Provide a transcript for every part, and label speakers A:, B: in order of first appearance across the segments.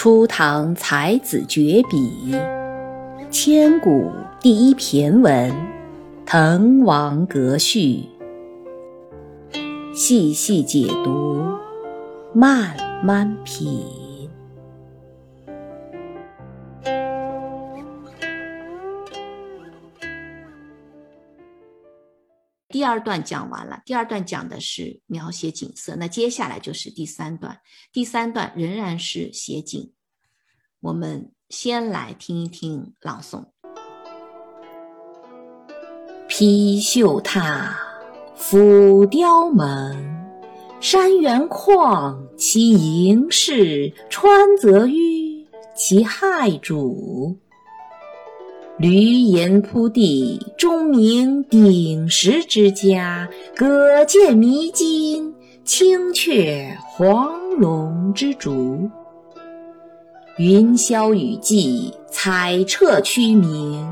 A: 初唐才子绝笔，千古第一骈文《滕王阁序》，细细解读，慢慢品。
B: 二段讲完了，第二段讲的是描写景色，那接下来就是第三段。第三段仍然是写景，我们先来听一听朗诵：
A: 披绣闼，俯雕门，山原旷，其盈室；川泽淤，其害主。闾阎扑地，钟鸣鼎食之家；舸舰弥津，青雀黄龙之竹。云霄雨霁，彩彻区明；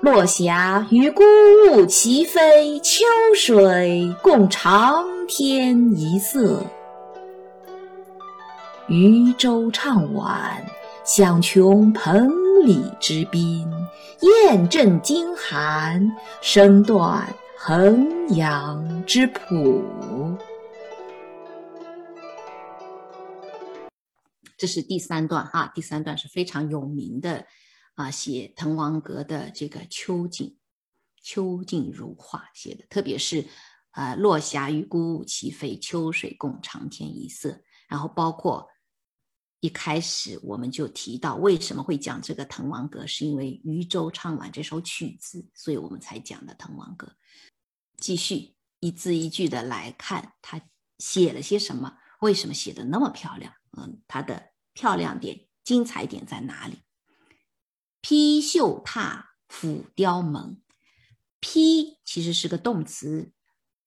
A: 落霞与孤鹜齐飞，秋水共长天一色。渔舟唱晚，响穷彭。里之滨，雁阵惊寒，声断衡阳之浦。
B: 这是第三段哈，第三段是非常有名的啊，写滕王阁的这个秋景，秋景如画写的，特别是啊，落霞与孤鹜齐飞，秋水共长天一色，然后包括。一开始我们就提到为什么会讲这个《滕王阁》，是因为渔舟唱晚这首曲子，所以我们才讲的《滕王阁》。继续一字一句的来看，他写了些什么？为什么写的那么漂亮？嗯，它的漂亮点、精彩点在哪里？披绣闼，俯雕门。披其实是个动词，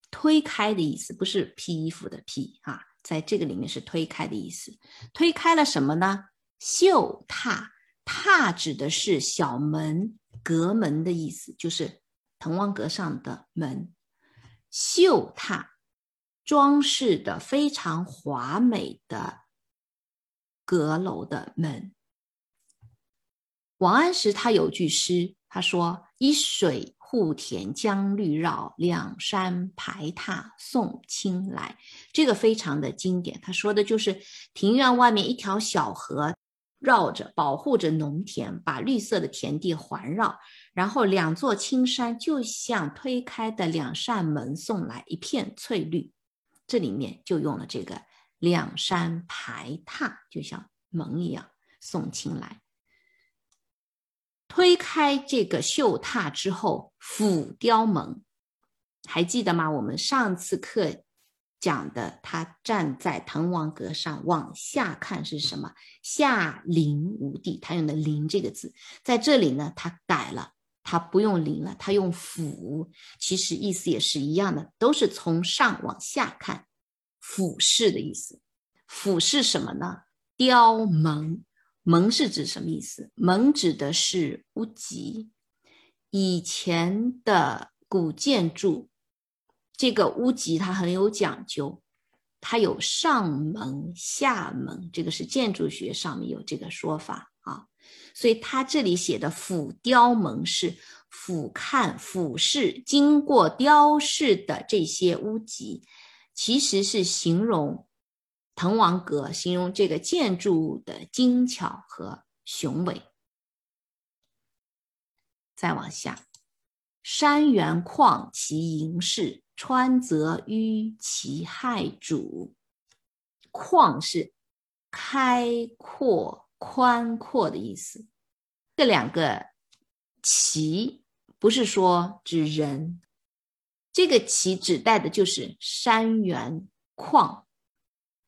B: 推开的意思，不是披衣服的披啊。在这个里面是推开的意思，推开了什么呢？绣榻，榻指的是小门、阁门的意思，就是滕王阁上的门。绣榻，装饰的非常华美的阁楼的门。王安石他有句诗，他说：“一水。”户田江绿绕，两山排闼送青来。这个非常的经典。他说的就是庭院外面一条小河，绕着保护着农田，把绿色的田地环绕，然后两座青山就像推开的两扇门，送来一片翠绿。这里面就用了这个两山排闼，就像门一样送青来。推开这个绣榻之后，俯雕门，还记得吗？我们上次课讲的，他站在滕王阁上往下看是什么？下临无地，他用的“临”这个字，在这里呢，他改了，他不用“临”了，他用“俯”，其实意思也是一样的，都是从上往下看，俯视的意思。俯视什么呢？雕门。门是指什么意思？门指的是屋脊。以前的古建筑，这个屋脊它很有讲究，它有上门、下门，这个是建筑学上面有这个说法啊。所以它这里写的俯雕门是俯瞰、俯视经过雕饰的这些屋脊，其实是形容。滕王阁形容这个建筑物的精巧和雄伟。再往下，山原旷其盈室，川泽淤其害主。旷是开阔、宽阔的意思。这两个其不是说指人，这个其指代的就是山原旷。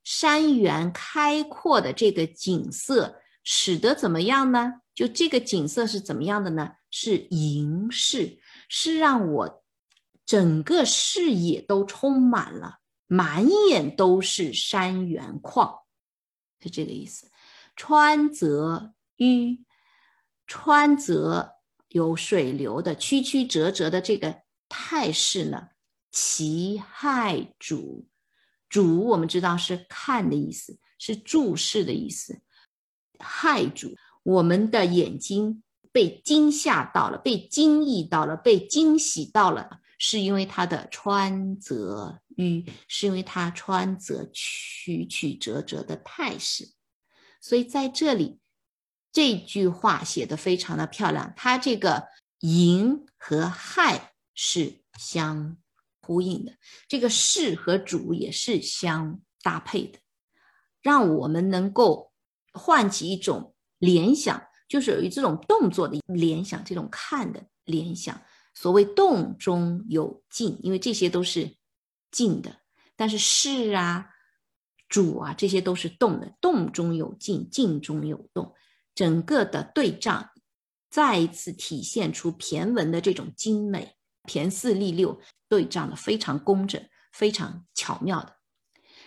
B: 山原开阔的这个景色，使得怎么样呢？就这个景色是怎么样的呢？是盈视，是让我整个视野都充满了，满眼都是山原旷，是这个意思。川泽淤，川泽有水流的曲曲折折的这个态势呢，其害主。主我们知道是看的意思，是注视的意思。害主。我们的眼睛被惊吓到了，被惊异到了，被惊喜到了，是因为他的穿泽迂，是因为他穿泽曲曲折折的态势。所以在这里，这句话写的非常的漂亮。它这个迎和害是相呼应的，这个是和主也是相搭配的，让我们能够唤起一种联想，就是有这种动作的联想，这种看的联想。所谓动中有静，因为这些都是静的，但是是啊。主啊，这些都是动的，动中有静，静中有动，整个的对仗再一次体现出骈文的这种精美，骈四俪六对仗的非常工整，非常巧妙的。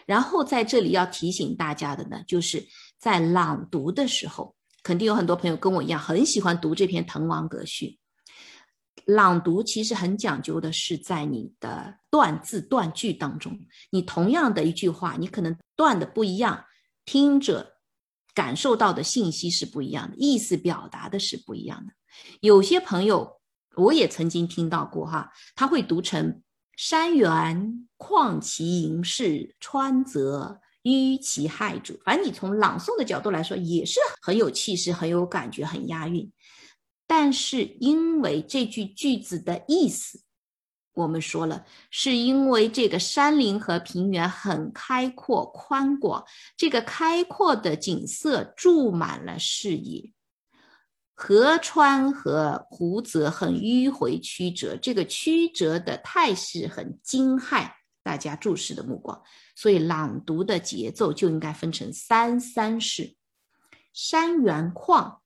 B: 然后在这里要提醒大家的呢，就是在朗读的时候，肯定有很多朋友跟我一样很喜欢读这篇《滕王阁序》。朗读其实很讲究的是在你的断字断句当中，你同样的一句话，你可能断的不一样，听者感受到的信息是不一样的，意思表达的是不一样的。有些朋友我也曾经听到过哈，他会读成“山原旷其盈视，川泽淤其害主”。反正你从朗诵的角度来说，也是很有气势、很有感觉、很押韵。但是因为这句句子的意思，我们说了，是因为这个山林和平原很开阔宽广，这个开阔的景色注满了视野，河川和湖泽很迂回曲折，这个曲折的态势很惊骇大家注视的目光，所以朗读的节奏就应该分成三三式，山原旷。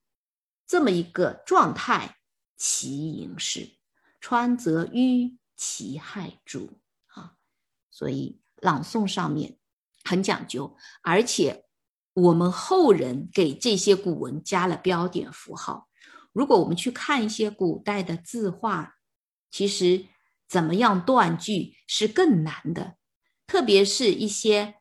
B: 这么一个状态，其盈是川泽迂，其害主啊。所以朗诵上面很讲究，而且我们后人给这些古文加了标点符号。如果我们去看一些古代的字画，其实怎么样断句是更难的，特别是一些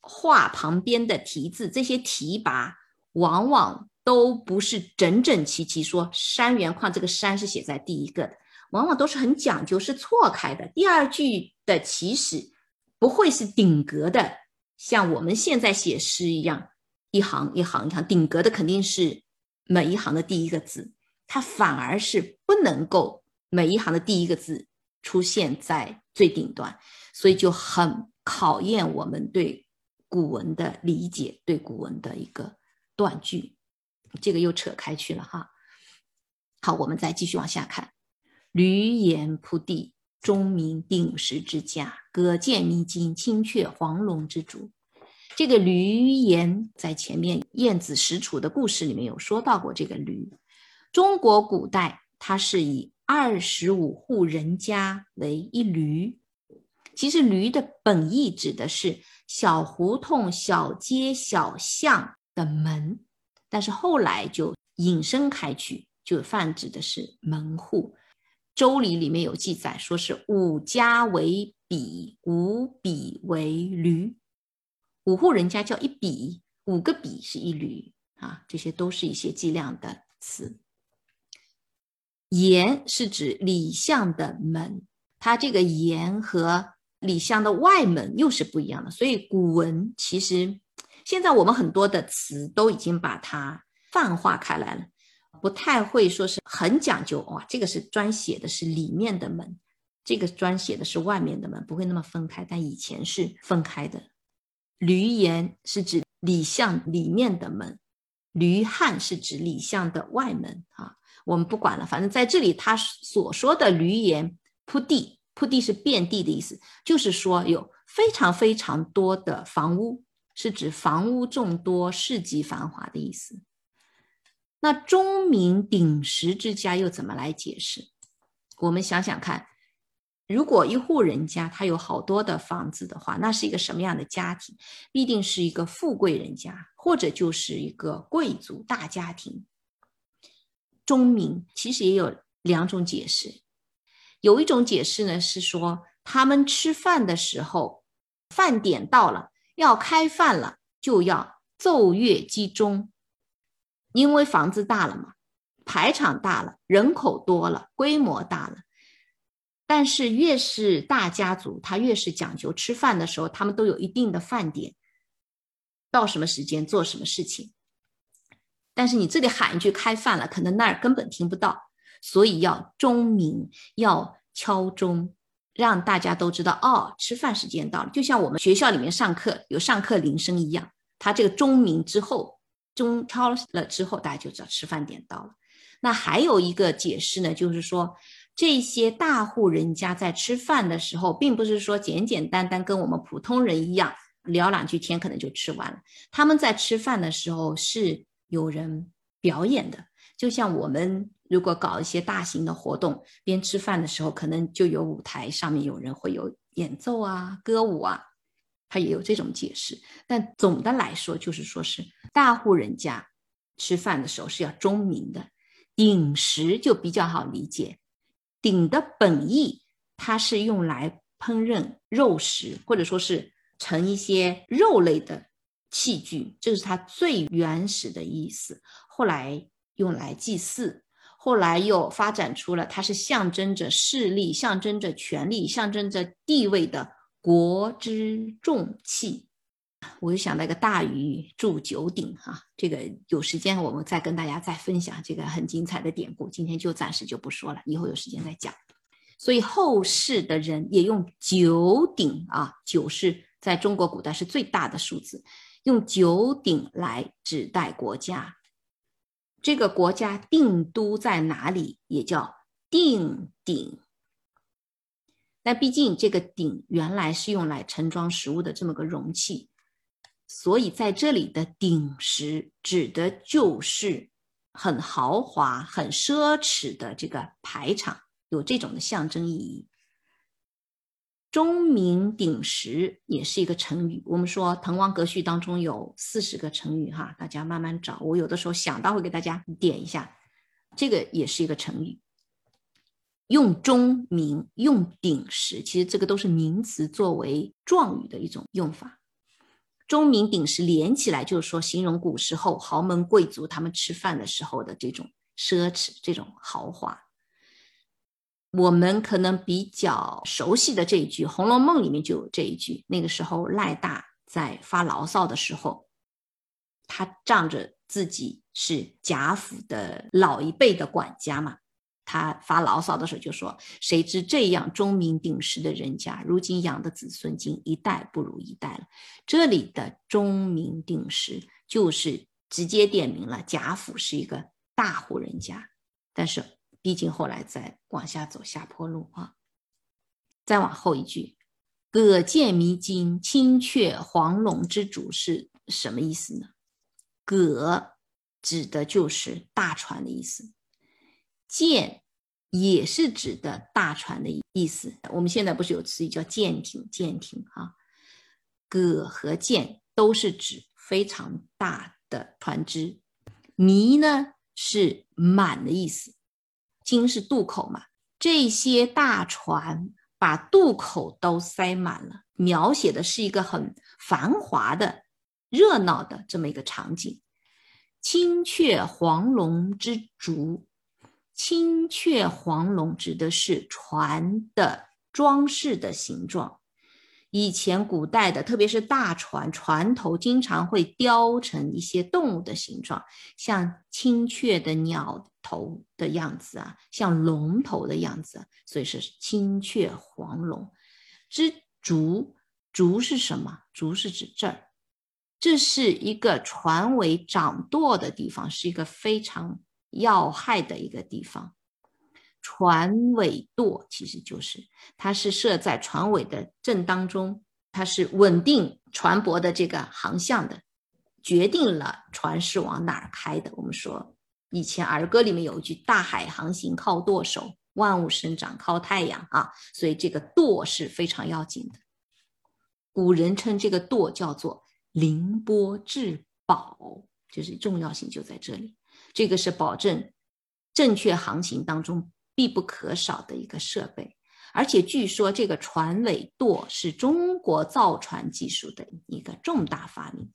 B: 画旁边的题字，这些题跋往往。都不是整整齐齐说山原旷，这个山是写在第一个的，往往都是很讲究，是错开的。第二句的起始不会是顶格的，像我们现在写诗一样，一行一行一行，顶格的肯定是每一行的第一个字，它反而是不能够每一行的第一个字出现在最顶端，所以就很考验我们对古文的理解，对古文的一个断句。这个又扯开去了哈，好，我们再继续往下看。闾阎扑地，钟鸣鼎食之家，葛见弥津，青雀黄龙之主。这个闾言在前面晏子使楚的故事里面有说到过。这个闾，中国古代它是以二十五户人家为一闾。其实闾的本意指的是小胡同、小街、小巷的门。但是后来就引申开去，就泛指的是门户。《周礼》里面有记载，说是五家为比，五比为闾。五户人家叫一比，五个比是一缕啊。这些都是一些计量的词。檐是指里巷的门，它这个檐和里巷的外门又是不一样的。所以古文其实。现在我们很多的词都已经把它泛化开来了，不太会说是很讲究哇。这个是专写的是里面的门，这个专写的是外面的门，不会那么分开。但以前是分开的。闾阎是指里巷里面的门，闾汉是指里巷的外门啊。我们不管了，反正在这里他所说的闾阎铺地，铺地是遍地的意思，就是说有非常非常多的房屋。是指房屋众多、市集繁华的意思。那钟鸣鼎食之家又怎么来解释？我们想想看，如果一户人家他有好多的房子的话，那是一个什么样的家庭？必定是一个富贵人家，或者就是一个贵族大家庭。钟鸣其实也有两种解释，有一种解释呢是说，他们吃饭的时候，饭点到了。要开饭了，就要奏乐击钟，因为房子大了嘛，排场大了，人口多了，规模大了。但是越是大家族，他越是讲究吃饭的时候，他们都有一定的饭点，到什么时间做什么事情。但是你这里喊一句开饭了，可能那儿根本听不到，所以要钟鸣，要敲钟，让大家都知道哦，吃饭时间到了。就像我们学校里面上课有上课铃声一样，他这个钟鸣之后，钟敲了之后，大家就知道吃饭点到了。那还有一个解释呢，就是说。这些大户人家在吃饭的时候，并不是说简简单单跟我们普通人一样聊两句天，可能就吃完了。他们在吃饭的时候是有人表演的，就像我们如果搞一些大型的活动，边吃饭的时候，可能就有舞台上面有人会有演奏啊、歌舞啊，他也有这种解释。但总的来说，就是说是大户人家吃饭的时候是要钟鸣的，饮食就比较好理解。鼎的本意，它是用来烹饪肉食，或者说是盛一些肉类的器具，这是它最原始的意思。后来用来祭祀，后来又发展出了它是象征着势力、象征着权力、象征着地位的国之重器。我就想到一个大禹铸九鼎哈，这个有时间我们再跟大家再分享这个很精彩的典故。今天就暂时就不说了，以后有时间再讲。所以后世的人也用九鼎啊，九是在中国古代是最大的数字，用九鼎来指代国家。这个国家定都在哪里，也叫定鼎。那毕竟这个鼎原来是用来盛装食物的这么个容器。所以在这里的鼎食指的就是很豪华、很奢侈的这个排场，有这种的象征意义。钟鸣鼎食也是一个成语。我们说《滕王阁序》当中有四十个成语，哈，大家慢慢找。我有的时候想到会给大家点一下，这个也是一个成语。用钟鸣、用鼎食，其实这个都是名词作为状语的一种用法。钟鸣鼎食连起来，就是说形容古时候豪门贵族他们吃饭的时候的这种奢侈、这种豪华。我们可能比较熟悉的这一句，《红楼梦》里面就有这一句。那个时候赖大在发牢骚的时候，他仗着自己是贾府的老一辈的管家嘛。他发牢骚的时候就说：“谁知这样钟鸣鼎食的人家，如今养的子孙竟一代不如一代了。”这里的钟鸣鼎食就是直接点明了贾府是一个大户人家。但是毕竟后来在往下走下坡路啊，再往后一句“葛见迷津，青雀黄龙之主”是什么意思呢？“葛”指的就是大船的意思。舰也是指的大船的意思。我们现在不是有词语叫舰艇？舰艇啊，戈和舰都是指非常大的船只。弥呢是满的意思，津是渡口嘛。这些大船把渡口都塞满了，描写的是一个很繁华的、热闹的这么一个场景。青雀黄龙之竹。青雀黄龙指的是船的装饰的形状。以前古代的，特别是大船，船头经常会雕成一些动物的形状，像青雀的鸟头的样子啊，像龙头的样子，所以是青雀黄龙之竹。竹是什么？竹是指这儿，这是一个船尾掌舵的地方，是一个非常。要害的一个地方，船尾舵其实就是它是设在船尾的正当中，它是稳定船舶的这个航向的，决定了船是往哪儿开的。我们说以前儿歌里面有一句“大海航行靠舵手，万物生长靠太阳”啊，所以这个舵是非常要紧的。古人称这个舵叫做“凌波至宝”，就是重要性就在这里。这个是保证正确航行当中必不可少的一个设备，而且据说这个船尾舵是中国造船技术的一个重大发明。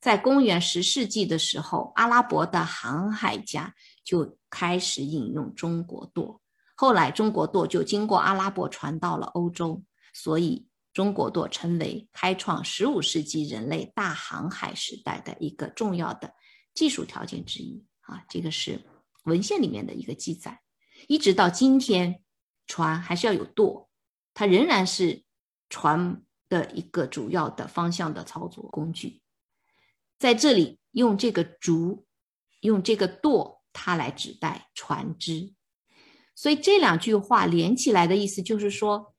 B: 在公元十世纪的时候，阿拉伯的航海家就开始引用中国舵。后来，中国舵就经过阿拉伯传到了欧洲，所以中国舵成为开创十五世纪人类大航海时代的一个重要的技术条件之一。啊，这个是文献里面的一个记载。一直到今天，船还是要有舵，它仍然是船的一个主要的方向的操作工具。在这里用这个竹，用这个舵，它来指代船只，所以这两句话连起来的意思就是说，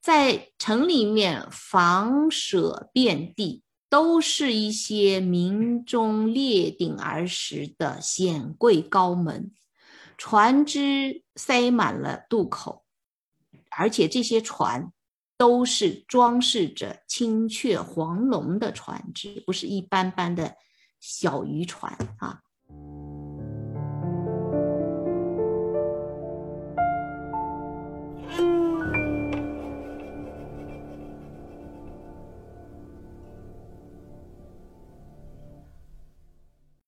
B: 在城里面房舍遍地，都是一些名中列鼎而食的显贵高门，船只塞满了渡口，而且这些船。都是装饰着青雀黄龙的船只，不是一般般的小渔船啊。